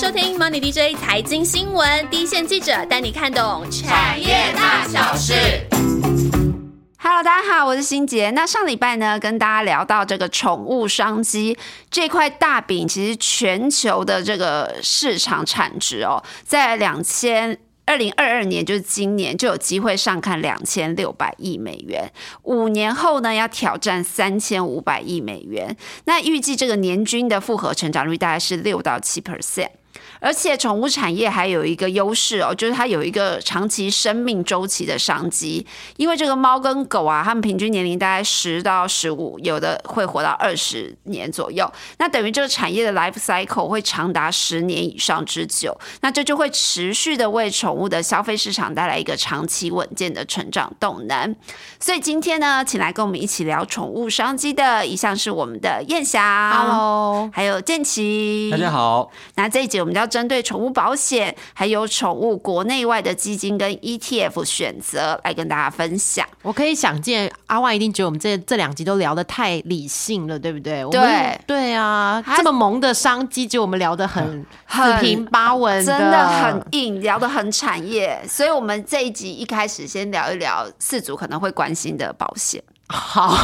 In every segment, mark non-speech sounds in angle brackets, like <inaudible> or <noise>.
收听 Money DJ 财经新闻，第一线记者带你看懂产业大小事。Hello，大家好，我是欣杰。那上礼拜呢，跟大家聊到这个宠物商机这块大饼，其实全球的这个市场产值哦，在两千。二零二二年就是今年就有机会上看两千六百亿美元，五年后呢要挑战三千五百亿美元。那预计这个年均的复合成长率大概是六到七 percent。而且宠物产业还有一个优势哦，就是它有一个长期生命周期的商机。因为这个猫跟狗啊，它们平均年龄大概十到十五，有的会活到二十年左右。那等于这个产业的 life cycle 会长达十年以上之久。那这就会持续的为宠物的消费市场带来一个长期稳健的成长动能。所以今天呢，请来跟我们一起聊宠物商机的一项是我们的燕霞，Hello，还有建奇，大家好。那这一集我们要。针对宠物保险，还有宠物国内外的基金跟 ETF 选择来跟大家分享。我可以想见，阿万一定觉得我们这这两集都聊得太理性了，对不对？对对啊，这么萌的商机，就我们聊得很四平八稳，真的很硬，聊得很产业。所以，我们这一集一开始先聊一聊四组可能会关心的保险。好，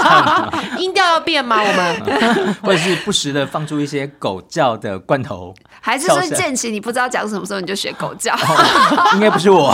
<laughs> 音调要变吗？我们 <laughs> 或者是不时的放出一些狗叫的罐头，<laughs> 还是说建奇你不知道讲什么时候你就学狗叫？应该不是我。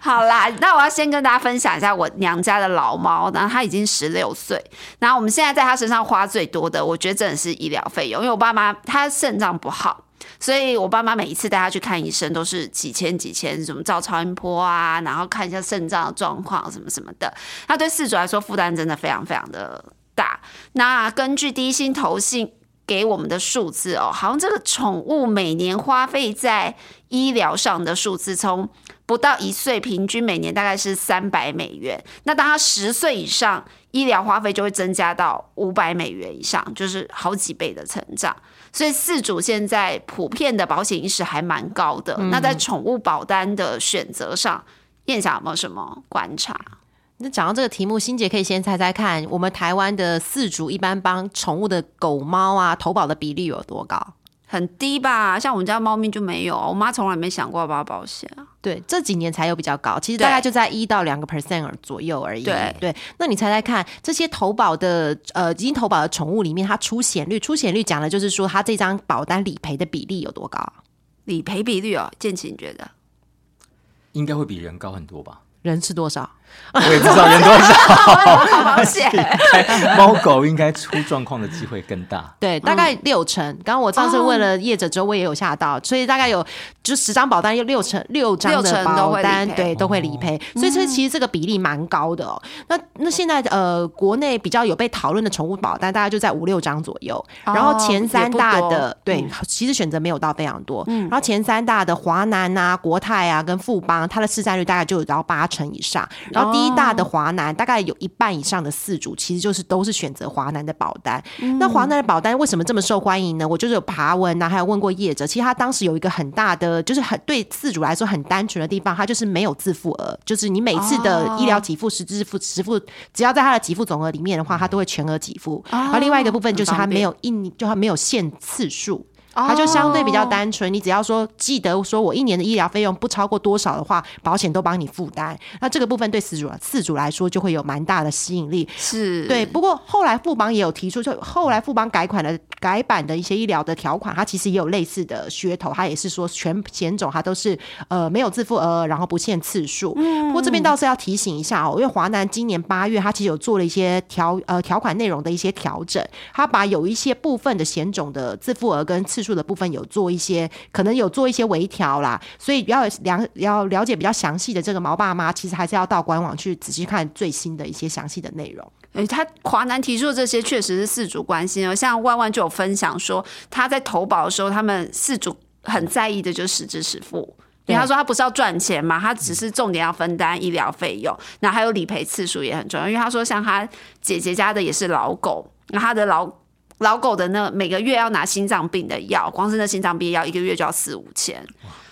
好啦，那我要先跟大家分享一下我娘家的老猫，然后它已经十六岁，然后我们现在在它身上花最多的，我觉得真的是医疗费用，因为我爸妈他肾脏不好。所以，我爸妈每一次带他去看医生，都是几千几千，什么照超音波啊，然后看一下肾脏的状况，什么什么的。那对四主来说，负担真的非常非常的大。那根据低薪投信给我们的数字哦，好像这个宠物每年花费在医疗上的数字，从不到一岁，平均每年大概是三百美元。那当他十岁以上，医疗花费就会增加到五百美元以上，就是好几倍的成长。所以四主现在普遍的保险意识还蛮高的。那在宠物保单的选择上，燕霞有没有什么观察？那讲到这个题目，欣姐可以先猜猜看，我们台湾的四主一般帮宠物的狗猫啊投保的比例有多高？很低吧，像我们家猫咪就没有，我妈从来没想过要保保险啊。对，这几年才有比较高，其实大概就在一到两个 percent 左右而已。对对，那你猜猜看，这些投保的呃已经投保的宠物里面，它出险率，出险率讲的就是说它这张保单理赔的比例有多高？理赔比率哦，建琴觉得应该会比人高很多吧？人是多少？我也不知道人多少，<laughs> 保险猫狗应该出状况的机会更大。对，大概六成。刚刚我上次问了业者之后，我也有吓到，所以大概有就十张保单有六成六张的保单对都会理赔，所以这其实这个比例蛮高的哦。那那现在呃，国内比较有被讨论的宠物保单，大概就在五六张左右。然后前三大的对，其实选择没有到非常多。然后前三大的华南啊、国泰啊跟富邦，它的市占率大概就有到八成以上。然后第一大的华南大概有一半以上的四主，其实就是都是选择华南的保单。那华南的保单为什么这么受欢迎呢？我就是有爬文啊，还有问过业者，其实他当时有一个很大的，就是很对四主来说很单纯的地方，它就是没有自付额，就是你每次的医疗给付实支付实付，只要在他的给付总额里面的话，他都会全额给付。然后另外一个部分就是他没有一，就他没有限次数。它就相对比较单纯，你只要说记得说我一年的医疗费用不超过多少的话，保险都帮你负担。那这个部分对四主四主来说就会有蛮大的吸引力。是对，不过后来富邦也有提出，就后来富邦改款的改版的一些医疗的条款，它其实也有类似的噱头，它也是说全险种它都是呃没有自付额，然后不限次数。不过这边倒是要提醒一下哦，因为华南今年八月它其实有做了一些条呃条款内容的一些调整，它把有一些部分的险种的自付额跟次数的部分有做一些，可能有做一些微调啦，所以要了要了解比较详细的这个毛爸妈，其实还是要到官网去仔细看最新的一些详细的内容。哎，他华南提出的这些确实是四主关心哦，像万万就有分享说，他在投保的时候，他们四主很在意的就是实支实付，因为他说他不是要赚钱嘛，他只是重点要分担医疗费用，那还有理赔次数也很重要，因为他说像他姐姐家的也是老狗，那他的老。老狗的那每个月要拿心脏病的药，光是那心脏病药一个月就要四五千，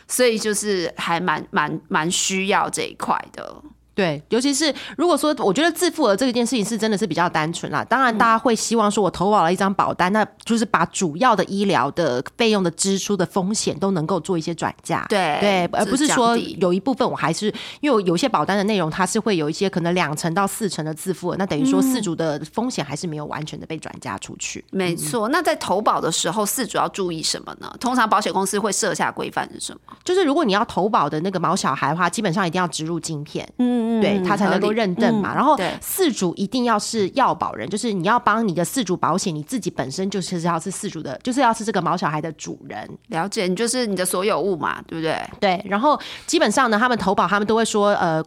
所以就是还蛮蛮蛮需要这一块的。对，尤其是如果说，我觉得自付额这件事情是真的是比较单纯啦。当然，大家会希望说，我投保了一张保单，那就是把主要的医疗的费用的支出的风险都能够做一些转嫁。对对，而不是说有一部分我还是因为有些保单的内容，它是会有一些可能两成到四成的自付额，那等于说四主的风险还是没有完全的被转嫁出去。没错。那在投保的时候，四主要注意什么呢？通常保险公司会设下规范是什么？就是如果你要投保的那个毛小孩的话，基本上一定要植入晶片。嗯。对他才能够认证嘛，然后四主一定要是要保人，就是你要帮你的四主保险，你自己本身就是要是四主的，就是要是这个毛小孩的主人。了解，你就是你的所有物嘛，对不对？对。然后基本上呢，他们投保，他们都会说，呃。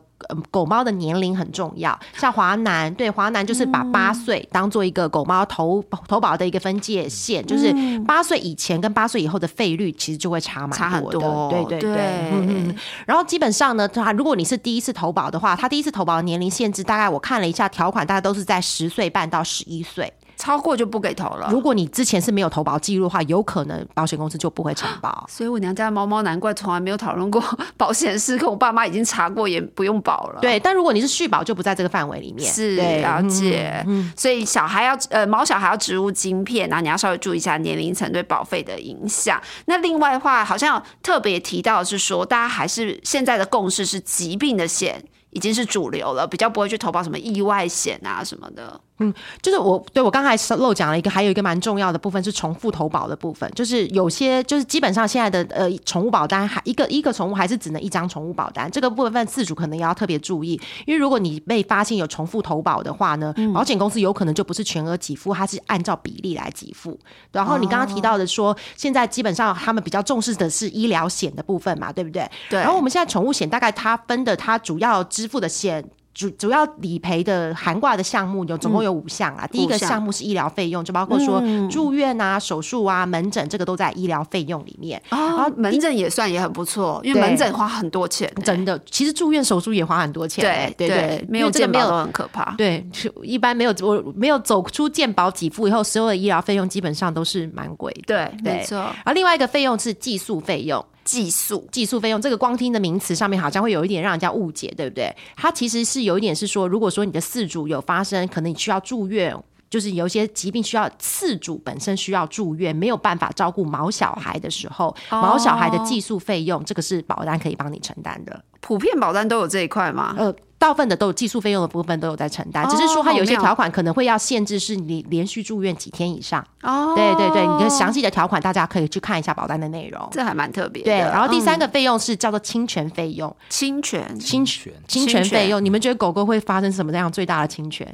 狗猫的年龄很重要，像华南，对华南就是把八岁当做一个狗猫投投保的一个分界线，就是八岁以前跟八岁以后的费率其实就会差蛮差很多，对对对。嗯然后基本上呢，它如果你是第一次投保的话，它第一次投保的年龄限制大概我看了一下条款，大概都是在十岁半到十一岁。超过就不给投了。如果你之前是没有投保记录的话，有可能保险公司就不会承保。<laughs> 所以我娘家的猫猫难怪从来没有讨论过保险事，跟我爸妈已经查过，也不用保了。对，但如果你是续保，就不在这个范围里面。是了解。所以小孩要呃毛小孩要植入晶片，然后你要稍微注意一下年龄层对保费的影响。那另外的话，好像特别提到是说，大家还是现在的共识是疾病的险已经是主流了，比较不会去投保什么意外险啊什么的。嗯，就是我对我刚才漏讲了一个，还有一个蛮重要的部分是重复投保的部分，就是有些就是基本上现在的呃宠物保单还一个一个宠物还是只能一张宠物保单，这个部分自主可能也要特别注意，因为如果你被发现有重复投保的话呢，保险公司有可能就不是全额给付，它是按照比例来给付。然后你刚刚提到的说，现在基本上他们比较重视的是医疗险的部分嘛，对不对？对。然后我们现在宠物险大概它分的它主要支付的险。主主要理赔的含挂的项目有总共有五项啊。第一个项目是医疗费用，就包括说住院啊、手术啊、门诊，这个都在医疗费用里面。啊，门诊也算也很不错，因为门诊花很多钱，真的。其实住院手术也花很多钱，对对对，没有健保都很可怕。对，一般没有我没有走出健保给付以后，所有的医疗费用基本上都是蛮贵。对，没错。然后另外一个费用是寄宿费用。寄宿寄宿费用，这个光听的名词上面好像会有一点让人家误解，对不对？它其实是有一点是说，如果说你的四主有发生，可能你需要住院，就是有一些疾病需要四主本身需要住院，没有办法照顾毛小孩的时候，毛小孩的寄宿费用，这个是保单可以帮你承担的。普遍保单都有这一块吗？呃。大部分的都有寄宿费用的部分都有在承担，只是说它有一些条款可能会要限制，是你连续住院几天以上。哦，对对对，你的详细的条款大家可以去看一下保单的内容，这还蛮特别。对，然后第三个费用是叫做侵权费用，侵权侵权侵权费用，你们觉得狗狗会发生什么样最大的侵权？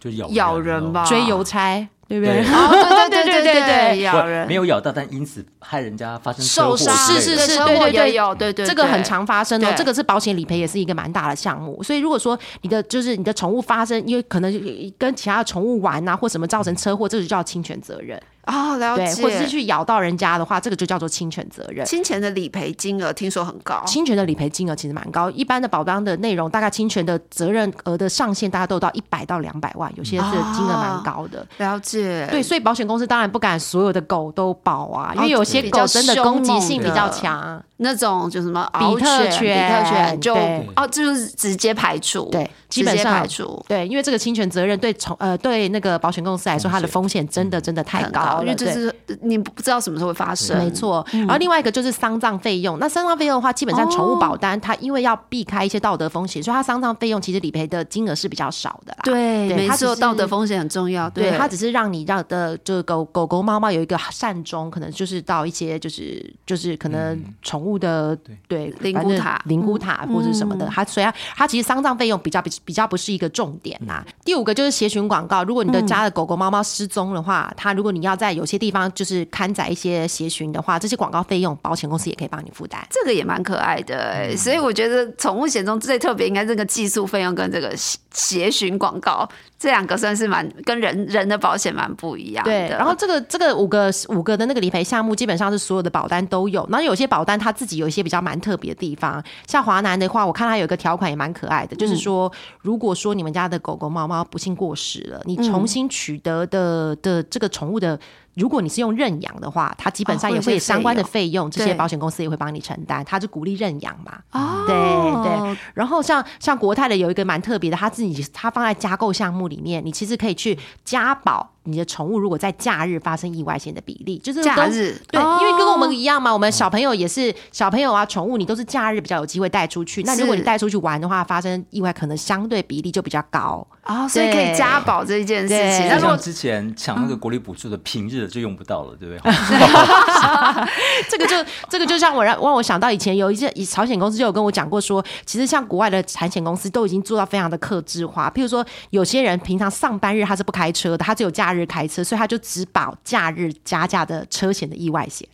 就咬咬人吧，追邮差。对不对？对对对对对对，咬人没有咬到，但因此害人家发生受伤，是是是，对对对有，对对，这个很常发生哦。这个是保险理赔也是一个蛮大的项目，所以如果说你的就是你的宠物发生，因为可能跟其他的宠物玩啊，或什么造成车祸，这就叫侵权责任。啊，了解。或者是去咬到人家的话，这个就叫做侵权责任。侵权的理赔金额听说很高，侵权的理赔金额其实蛮高。一般的保单的内容，大概侵权的责任额的上限，大家都到一百到两百万，有些是金额蛮高的。了解。对，所以保险公司当然不敢所有的狗都保啊，因为有些狗真的攻击性比较强，那种就什么比特犬、比特犬就哦，就是直接排除。对，基本上排除。对，因为这个侵权责任对从呃对那个保险公司来说，它的风险真的真的太高。因为这是你不知道什么时候会发生，没错。然后另外一个就是丧葬费用，那丧葬费用的话，基本上宠物保单它因为要避开一些道德风险，所以它丧葬费用其实理赔的金额是比较少的啦。对，没错，道德风险很重要。对，它只是让你让的就狗狗狗猫猫有一个善终，可能就是到一些就是就是可能宠物的对灵骨塔、灵骨塔或者什么的，它虽然它其实丧葬费用比较比比较不是一个重点呐。第五个就是协寻广告，如果你的家的狗狗猫猫失踪的话，它如果你要在有些地方就是刊载一些协寻的话，这些广告费用保险公司也可以帮你负担。这个也蛮可爱的，所以我觉得宠物险中最特别应该这个技术费用跟这个协寻广告这两个算是蛮跟人人的保险蛮不一样。对，然后这个这个五个五个的那个理赔项目基本上是所有的保单都有，然后有些保单它自己有一些比较蛮特别的地方，像华南的话，我看它有一个条款也蛮可爱的，就是说如果说你们家的狗狗猫猫不幸过世了，你重新取得的的这个宠物的。如果你是用认养的话，它基本上也会相关的费用，这些保险公司也会帮你承担，它是鼓励认养嘛。哦，对对。然后像像国泰的有一个蛮特别的，它自己它放在加购项目里面，你其实可以去加保。你的宠物如果在假日发生意外险的比例，就是假日对，因为跟我们一样嘛，我们小朋友也是小朋友啊，宠物你都是假日比较有机会带出去。那如果你带出去玩的话，发生意外可能相对比例就比较高啊，所以可以加保这一件事情。那像之前抢那个国力补助的平日就用不到了，对不对？<laughs> <laughs> 这个就这个就像我让让我想到以前有一些以保险公司就有跟我讲过说，其实像国外的产险公司都已经做到非常的克制化，譬如说有些人平常上班日他是不开车的，他只有假。日开车，所以他就只保假日加价的车险的意外险。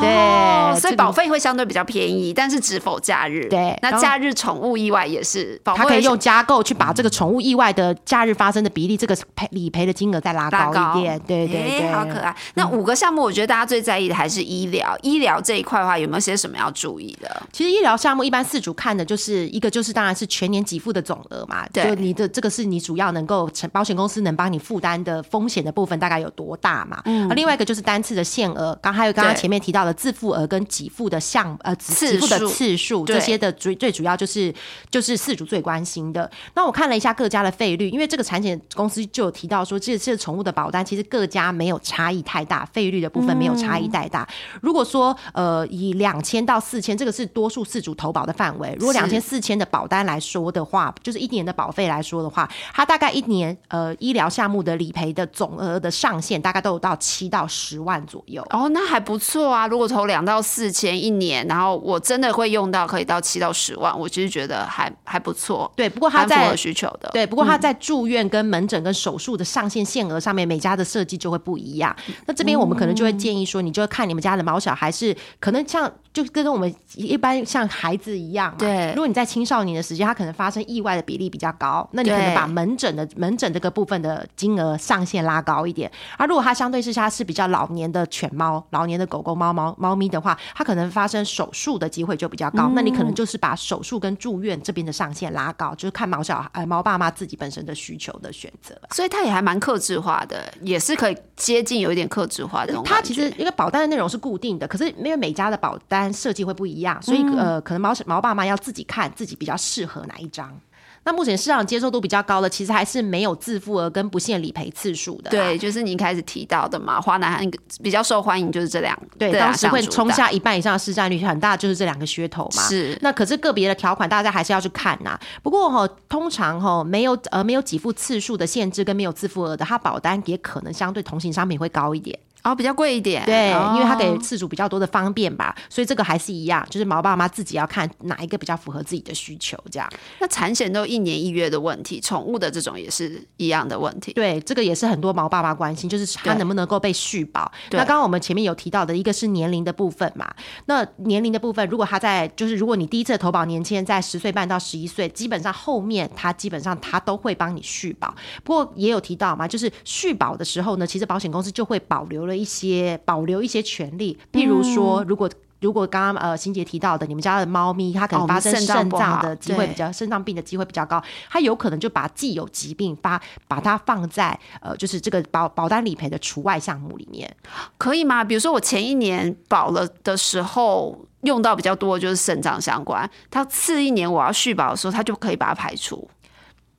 对，所以保费会相对比较便宜，但是只否假日。对，那假日宠物意外也是，它可以用加购去把这个宠物意外的假日发生的比例，这个赔理赔的金额再拉高一点。对对对，好可爱。那五个项目，我觉得大家最在意的还是医疗。医疗这一块的话，有没有些什么要注意的？其实医疗项目一般四主看的就是一个，就是当然是全年给付的总额嘛。对，你的这个是你主要能够承保险公司能帮你负担的风险的部分大概有多大嘛？嗯。那另外一个就是单次的限额，刚还有刚刚前面提到的自付额跟跟给付的项呃给付的次数这些的最最主要就是就是四主最关心的。那我看了一下各家的费率，因为这个产险公司就有提到说，这这宠物的保单其实各家没有差异太大，费率的部分没有差异太大。如果说呃以两千到四千，这个是多数四主投保的范围。如果两千四千的保单来说的话，就是一年的保费来说的话，它大概一年呃医疗项目的理赔的总额的上限大概都有到七到十万左右。哦，那还不错啊！如果投两到四千一年，然后我真的会用到可以到七到十万，我其实觉得还还不错。对，不过他在需求的，对，不过他在住院跟门诊跟手术的上限限额上面，每家的设计就会不一样。那这边我们可能就会建议说，你就看你们家的毛小孩是可能像。就跟我们一般像孩子一样，对。如果你在青少年的时间，他可能发生意外的比例比较高，那你可能把门诊的门诊这个部分的金额上限拉高一点。而如果他相对是他是比较老年的犬猫、老年的狗狗、猫猫、猫咪的话，它可能发生手术的机会就比较高。那你可能就是把手术跟住院这边的上限拉高，就是看毛小孩、猫爸妈自己本身的需求的选择。所以它也还蛮克制化的，也是可以接近有一点克制化的。它其实一个保单的内容是固定的，可是因为每家的保单。设计会不一样，所以呃，可能毛毛爸妈要自己看自己比较适合哪一张。那目前市场接受度比较高的，其实还是没有自付额跟不限理赔次数的。对，就是你一开始提到的嘛，华南还比较受欢迎，就是这两对，当时会冲下一半以上的市占率，很大就是这两个噱头嘛。是。那可是个别的条款，大家还是要去看呐。不过哈，通常哈没有呃没有给付次数的限制跟没有自付额的，它保单也可能相对同型商品会高一点。哦，比较贵一点，对，因为它给次主比较多的方便吧，所以这个还是一样，就是毛爸妈自己要看哪一个比较符合自己的需求，这样。那产险都一年一月的问题，宠物的这种也是一样的问题。对，这个也是很多毛爸妈关心，就是它能不能够被续保。那刚刚我们前面有提到的一个是年龄的部分嘛，那年龄的部分，如果他在就是如果你第一次投保年轻人在十岁半到十一岁，基本上后面他基本上他都会帮你续保。不过也有提到嘛，就是续保的时候呢，其实保险公司就会保留了一些保。留一些权利，譬如说，如果如果刚刚呃，欣杰提到的，你们家的猫咪它可能发生肾脏的机会比较，肾脏病的机会比较高，它有可能就把既有疾病把把它放在呃，就是这个保保单理赔的除外项目里面，可以吗？比如说我前一年保了的时候用到比较多就是肾脏相关，它次一年我要续保的时候，它就可以把它排除。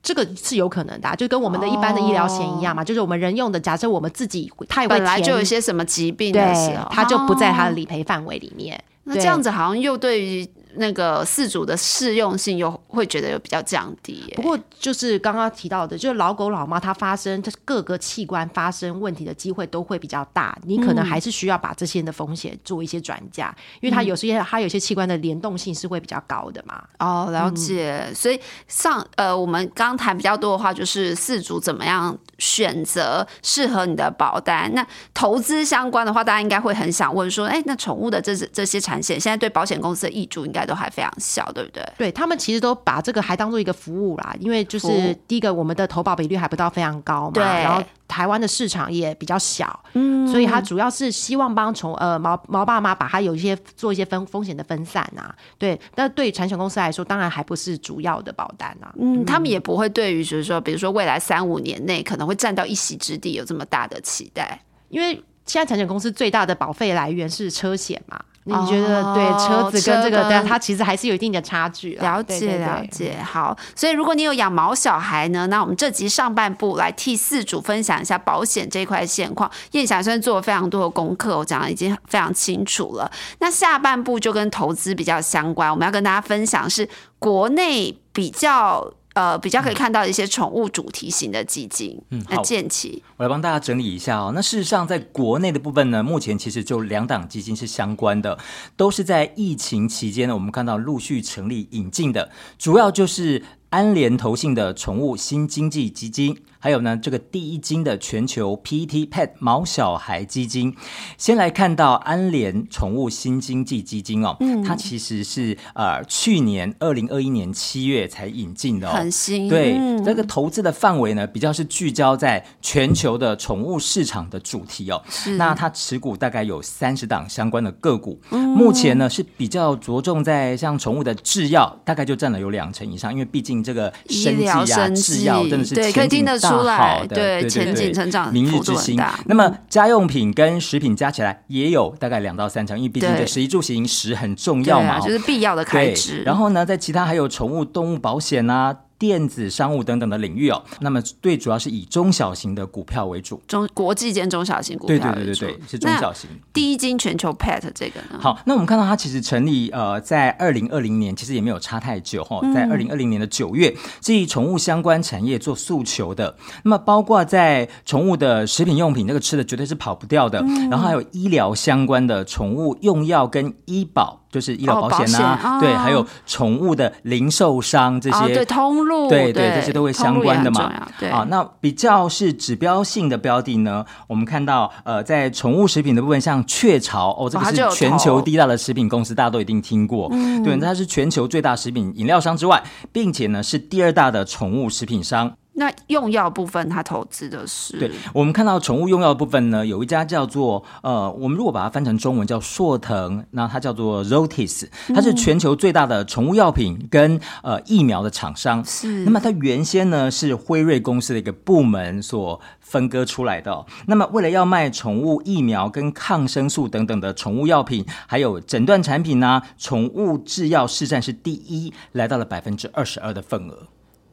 这个是有可能的，就跟我们的一般的医疗险一样嘛，就是我们人用的。假设我们自己太本来就有一些什么疾病的时候，它就不在它的理赔范围里面。那这样子好像又对于。那个四组的适用性又会觉得有比较降低。不过就是刚刚提到的，就是老狗老猫它发生它各个器官发生问题的机会都会比较大，你可能还是需要把这些的风险做一些转嫁，因为它有些它有些器官的联动性是会比较高的嘛。哦，了解。所以上呃，我们刚谈比较多的话，就是四组怎么样选择适合你的保单。那投资相关的话，大家应该会很想问说，哎，那宠物的这这些产险，现在对保险公司的益助应该？都还非常小，对不对？对他们其实都把这个还当做一个服务啦，因为就是第一个，我们的投保比率还不到非常高嘛，对，然后台湾的市场也比较小，嗯，所以他主要是希望帮从呃毛毛爸妈把它有一些做一些分风险的分散啊，对，那对产险公司来说，当然还不是主要的保单啊，嗯，他们也不会对于就是说，比如说未来三五年内可能会占到一席之地有这么大的期待，因为。现在产险公司最大的保费来源是车险嘛？你觉得对车子跟这个，对它其实还是有一定的差距。了解了解，好。所以如果你有养毛小孩呢，那我们这集上半部来替四主分享一下保险这块现况。燕霞虽然做了非常多的功课，我讲的已经非常清楚了。那下半部就跟投资比较相关，我们要跟大家分享是国内比较。呃，比较可以看到一些宠物主题型的基金。嗯，那建奇，我来帮大家整理一下哦。那事实上，在国内的部分呢，目前其实就两档基金是相关的，都是在疫情期间呢，我们看到陆续成立引进的，主要就是安联投信的宠物新经济基金。还有呢，这个第一金的全球 PET Pet 毛小孩基金，先来看到安联宠物新经济基金哦，嗯，它其实是呃去年二零二一年七月才引进的哦，很新。对，这个投资的范围呢，比较是聚焦在全球的宠物市场的主题哦。是。那它持股大概有三十档相关的个股，目前呢是比较着重在像宠物的制药，大概就占了有两成以上，因为毕竟这个生计啊制药真的是前景。出来，对前景成长，明日之星。那么家用品跟食品加起来也有大概两到三成，因为毕竟这食衣住行食很重要嘛，就是必要的开支。然后呢，在其他还有宠物动物保险啊。电子商务等等的领域哦，那么最主要是以中小型的股票为主，中国际间中小型股票对对对对对，是中小型。第一金全球 Pet 这个呢？好，那我们看到它其实成立呃在二零二零年，其实也没有差太久哈，在二零二零年的九月，是以宠物相关产业做诉求的。那么包括在宠物的食品用品，这个吃的绝对是跑不掉的，然后还有医疗相关的宠物用药跟医保。就是医疗保险呐，对，还有宠物的零售商这些，对通路，对对，这些都会相关的嘛。对啊，那比较是指标性的标的呢，我们看到呃，在宠物食品的部分，像雀巢哦，这个是全球第一大的食品公司，大家都一定听过。对，它是全球最大食品饮料商之外，并且呢是第二大的宠物食品商。那用药部分，它投资的是？对，我们看到宠物用药部分呢，有一家叫做呃，我们如果把它翻成中文叫硕腾，那它叫做 Rotis，它是全球最大的宠物药品跟呃疫苗的厂商。是。那么它原先呢是辉瑞公司的一个部门所分割出来的。那么为了要卖宠物疫苗跟抗生素等等的宠物药品，还有诊断产品呢，宠物制药市占是第一，来到了百分之二十二的份额。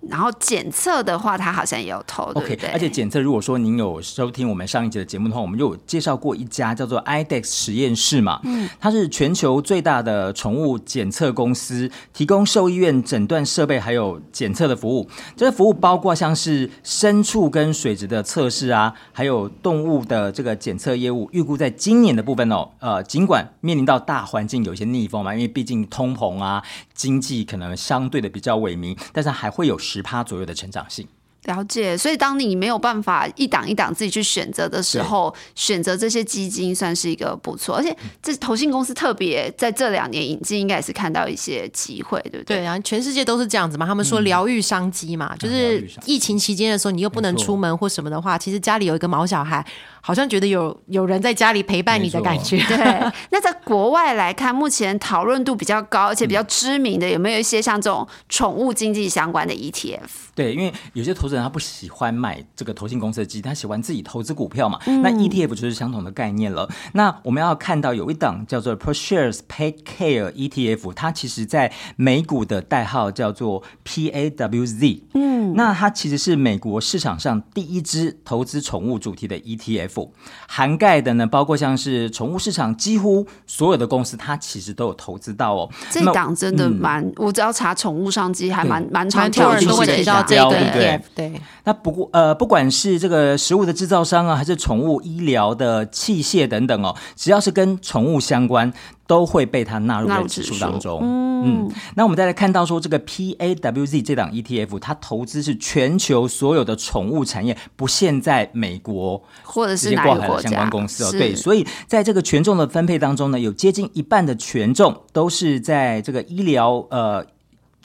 然后检测的话，它好像也有投，OK。而且检测，如果说您有收听我们上一集的节目的话，我们就有介绍过一家叫做 IDEX 实验室嘛，嗯，它是全球最大的宠物检测公司，提供兽医院诊断设备还有检测的服务。这个服务包括像是牲畜跟水质的测试啊，还有动物的这个检测业务。预估在今年的部分哦，呃，尽管面临到大环境有一些逆风嘛，因为毕竟通膨啊，经济可能相对的比较萎靡，但是还会有。十趴左右的成长性。了解，所以当你没有办法一档一档自己去选择的时候，选择这些基金算是一个不错。而且这投信公司特别在这两年引进，应该也是看到一些机会，对不对？对啊，全世界都是这样子嘛。他们说疗愈商机嘛，就是疫情期间的时候，你又不能出门或什么的话，其实家里有一个毛小孩，好像觉得有有人在家里陪伴你的感觉。<laughs> 对。那在国外来看，目前讨论度比较高，而且比较知名的，有没有一些像这种宠物经济相关的 ETF？对，因为有些投资人他不喜欢买这个投信公司的基金，他喜欢自己投资股票嘛。那 ETF 就是相同的概念了。那我们要看到有一档叫做 ProShares Pet Care ETF，它其实在美股的代号叫做 PAWZ。嗯，那它其实是美国市场上第一支投资宠物主题的 ETF，涵盖的呢包括像是宠物市场几乎所有的公司，它其实都有投资到哦。这档真的蛮，我只要查宠物商机，还蛮蛮常跳出的。这个对对，那不过呃，不管是这个食物的制造商啊，还是宠物医疗的器械等等哦，只要是跟宠物相关，都会被它纳入在指数当中。嗯，那我们再来看到说，这个 PAWZ 这档 ETF，它投资是全球所有的宠物产业，不限在美国或者是哪个国家相关公司哦。对，所以在这个权重的分配当中呢，有接近一半的权重都是在这个医疗呃。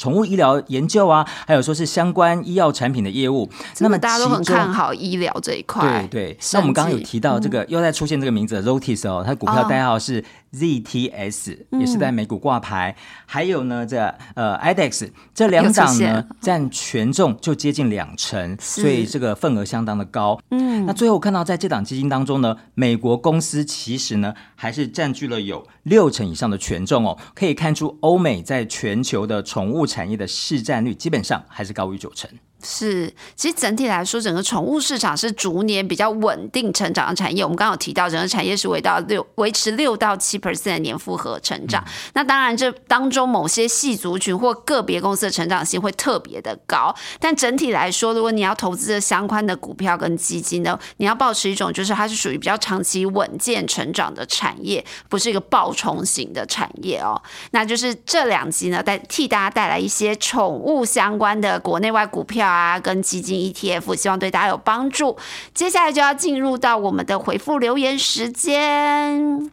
宠物医疗研究啊，还有说是相关医药产品的业务。那么大家都很看好医疗这一块。对对。那我们刚刚有提到这个，又在出现这个名字 Rotis 哦，它股票代号是 ZTS，也是在美股挂牌。还有呢，这呃 IDEX 这两档呢，占权重就接近两成，所以这个份额相当的高。嗯。那最后看到在这档基金当中呢，美国公司其实呢还是占据了有六成以上的权重哦，可以看出欧美在全球的宠物产业的市占率基本上还是高于九成。是，其实整体来说，整个宠物市场是逐年比较稳定成长的产业。我们刚刚有提到，整个产业是维到六维持六到七 percent 的年复合成长。那当然，这当中某些细族群或个别公司的成长性会特别的高。但整体来说，如果你要投资的相关的股票跟基金呢，你要保持一种就是它是属于比较长期稳健成长的产业，不是一个暴冲型的产业哦。那就是这两集呢，带替大家带来一些宠物相关的国内外股票。啊，跟基金 ETF，希望对大家有帮助。接下来就要进入到我们的回复留言时间。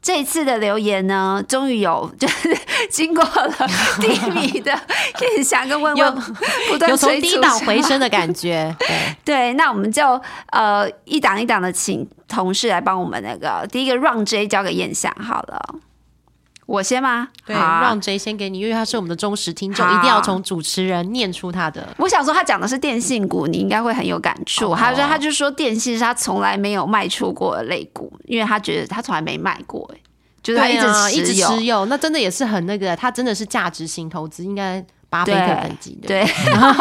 这一次的留言呢，终于有，就是 <laughs> 经过了低迷的 <laughs> 印象跟问问，不断有从低档回升的 <laughs> 感觉。对对，那我们就呃一档一档的请同事来帮我们那个第一个 round J 交给燕翔好了。我先吗？对，让 J 先给你，因为他是我们的忠实听众，一定要从主持人念出他的。我想说，他讲的是电信股，你应该会很有感触。他说，他就说电信是他从来没有卖出过的类股，因为他觉得他从来没卖过，哎，就是他一直一直持有，那真的也是很那个，他真的是价值型投资，应该。巴菲特等级的，对。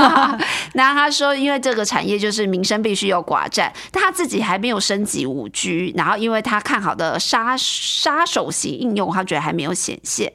<laughs> 那他说，因为这个产业就是民生必须有寡占，但他自己还没有升级五 G，然后因为他看好的杀杀手型应用，他觉得还没有显现。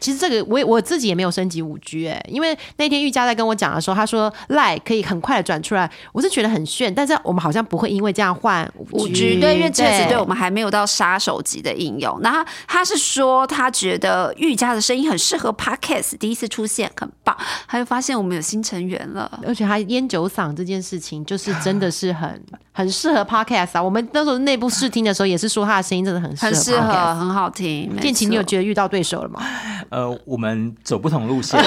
其实这个我我自己也没有升级五 G 哎，因为那天玉佳在跟我讲的时候，他说赖可以很快的转出来，我是觉得很炫，但是我们好像不会因为这样换五 G，对，因为确实对我们还没有到杀手级的应用。然后他是说他觉得玉佳的声音很适合 Podcast，第一次出现很棒，他就发现我们有新成员了，而且他烟酒嗓这件事情就是真的是很 <laughs> 很适合 Podcast 啊。我们那时候内部试听的时候也是说他的声音真的很很适合，很好听。建奇，你有觉得遇到对手了吗？呃，我们走不同路线。<laughs>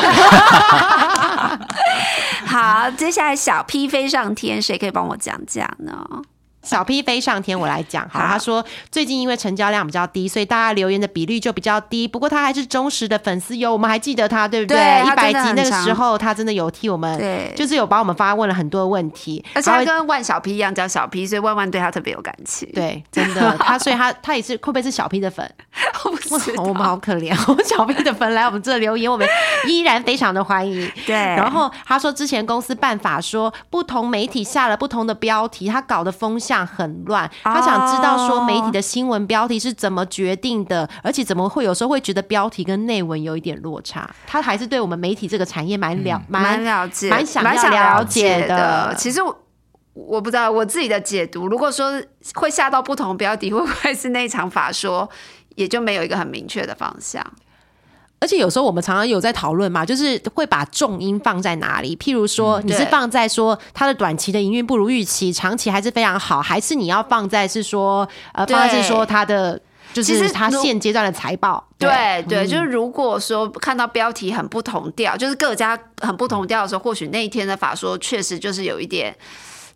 好，接下来小 P 飞上天，谁可以帮我讲讲呢？小 P 飞上天，我来讲。哈，他说最近因为成交量比较低，所以大家留言的比率就比较低。不过他还是忠实的粉丝哟，我们还记得他，对不对？一百集那个时候，他真的有替我们，对，就是有帮我们发问了很多问题。而且他跟万小 P 一样叫小 P，所以万万对他特别有感情。<laughs> 对，真的，他所以他他也是会不会是小 P 的粉？我们好可怜，<laughs> 我们小 P 的粉来我们这留言，我们依然非常的欢迎。对，然后他说之前公司办法说不同媒体下了不同的标题，他搞的风向。很乱，他想知道说媒体的新闻标题是怎么决定的，而且怎么会有时候会觉得标题跟内文有一点落差。他还是对我们媒体这个产业蛮了蛮了解，蛮想要了解的。其实我不知道我自己的解读，如果说会下到不同标题，会不会是那场法说也就没有一个很明确的方向？而且有时候我们常常有在讨论嘛，就是会把重音放在哪里？譬如说，你是放在说它的短期的营运不如预期，长期还是非常好，还是你要放在是说呃，放在是说它的就是它现阶段的财报？对对，就是如果说看到标题很不同调，就是各家很不同调的时候，或许那一天的法说确实就是有一点。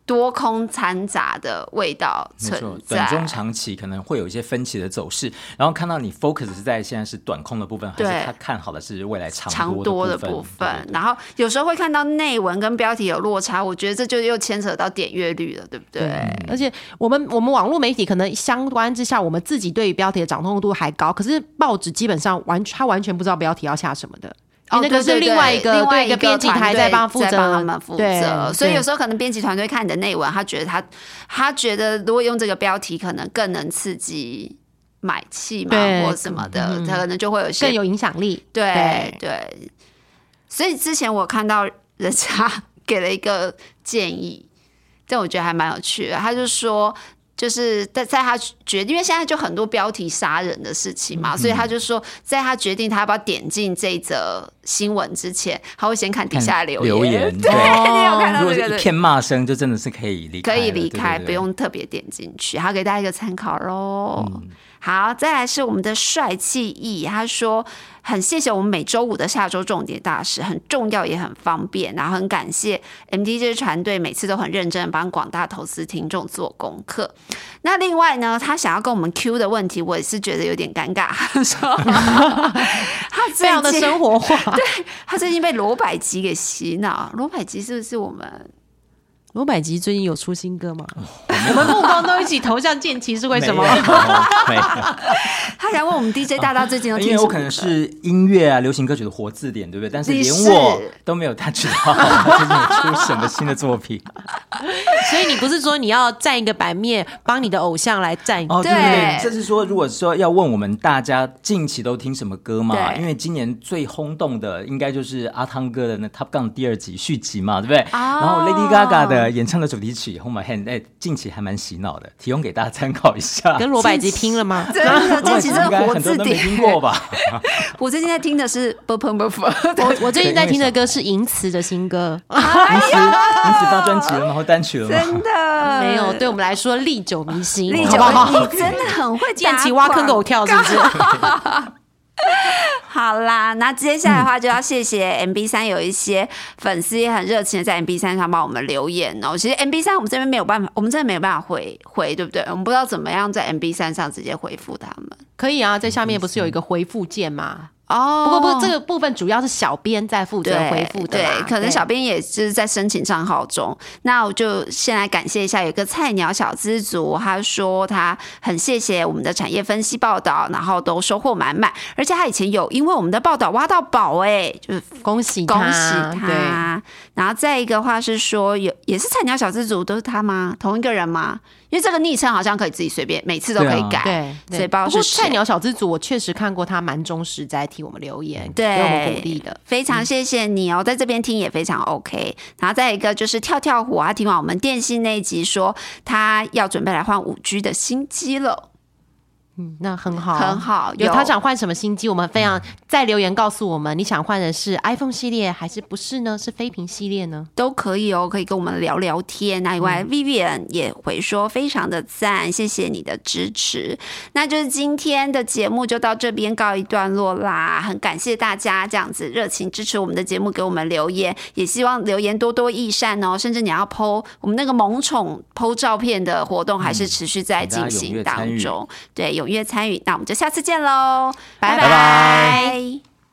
多空掺杂的味道存在，短中长期可能会有一些分歧的走势。然后看到你 focus 是在现在是短空的部分，还是他看好的是未来长多的部分？然后有时候会看到内文跟标题有落差，我觉得这就又牵扯到点阅率了，对不对？而且我们我们网络媒体可能相关之下，我们自己对于标题的掌控度还高，可是报纸基本上完他完全不知道标题要下什么的。那个是另外一个另外一个编辑台在帮负责他们负责，所以有时候可能编辑团队看你的内文，他觉得他他觉得如果用这个标题，可能更能刺激买气嘛，或什么的，他可能就会有更有影响力。对对，所以之前我看到人家 <laughs> 给了一个建议，但我觉得还蛮有趣的，他就说。就是在在他决定，因为现在就很多标题杀人的事情嘛，所以他就说，在他决定他要不要点进这则新闻之前，他会先看底下留言。留言 <laughs> 对，你有看到如果是一片骂声，就真的是可以离可以离开，不用特别点进去。好，给大家一个参考喽。好，再来是我们的帅气 E，他说很谢谢我们每周五的下周重点大使，很重要也很方便，然后很感谢 M D J 团队每次都很认真帮广大投资听众做功课。那另外呢，他想要跟我们 Q 的问题，我也是觉得有点尴尬，说 <laughs> 他非常的生活化，<laughs> 对他最近被罗百吉给洗脑，罗百吉是不是我们？罗百吉最近有出新歌吗？<laughs> 我们目光都一起投向剑奇，是为什么？<laughs> 他想问我们 DJ 大大最近有听因为我可能是音乐啊，流行歌曲的活字典，对不对？但是连我都没有他知道最近有出什么新的作品。<laughs> 所以你不是说你要占一个版面，帮你的偶像来占？哦，对对，这是说，如果说要问我们大家近期都听什么歌嘛？因为今年最轰动的应该就是阿汤哥的那《Top Gun》第二集续集嘛，对不对？然后 Lady Gaga 的。演唱的主题曲《Hold My Hand》哎，近期还蛮洗脑的，提供给大家参考一下。<laughs> 跟罗百吉拼了吗？<laughs> 真的，近期真的活字典。听过吧？<laughs> 我最近在听的是《b p b p》，我我最近在听的歌是银词的新歌。银词，银词发专辑了吗？或单曲了吗？真的没有。对我们来说，历久弥新。历久弥新，真的很会建奇挖坑给我跳，是不是？好啦，那接下来的话就要谢谢 M B 三，有一些粉丝也很热情的在 M B 三上帮我们留言哦。其实 M B 三我们这边没有办法，我们真的没有办法回回，对不对？我们不知道怎么样在 M B 三上直接回复他们。可以啊，在下面不是有一个回复键吗？哦，不过不，这个部分主要是小编在负责回复的，对，可能小编也是在申请账号中。那我就先来感谢一下，有一个菜鸟小资族，他说他很谢谢我们的产业分析报道，然后都收获满满，而且他以前有因为我们的报道挖到宝，哎，就是恭喜恭喜他。然后再一个话是说，有也是菜鸟小资族，都是他吗？同一个人吗？因为这个昵称好像可以自己随便，每次都可以改。对，所以包括菜鸟小资组，我确实看过他蛮忠实，在替我们留言，给我们鼓励的，非常谢谢你哦，在这边听也非常 OK。然后再一个就是跳跳虎啊，听完我们电信那一集，说他要准备来换五 G 的新机了。嗯，那很好，很好。有他想换什么新机，我们非常在留言告诉我们，你想换的是 iPhone 系列还是不是呢？是飞屏系列呢？都可以哦，可以跟我们聊聊天。那另外，Vivian 也会说非常的赞，谢谢你的支持。那就是今天的节目就到这边告一段落啦，很感谢大家这样子热情支持我们的节目，给我们留言，也希望留言多多益善哦。甚至你要 PO 我们那个萌宠 PO 照片的活动，还是持续在进行当中。对，有。踊跃参与那我们就下次见喽拜拜。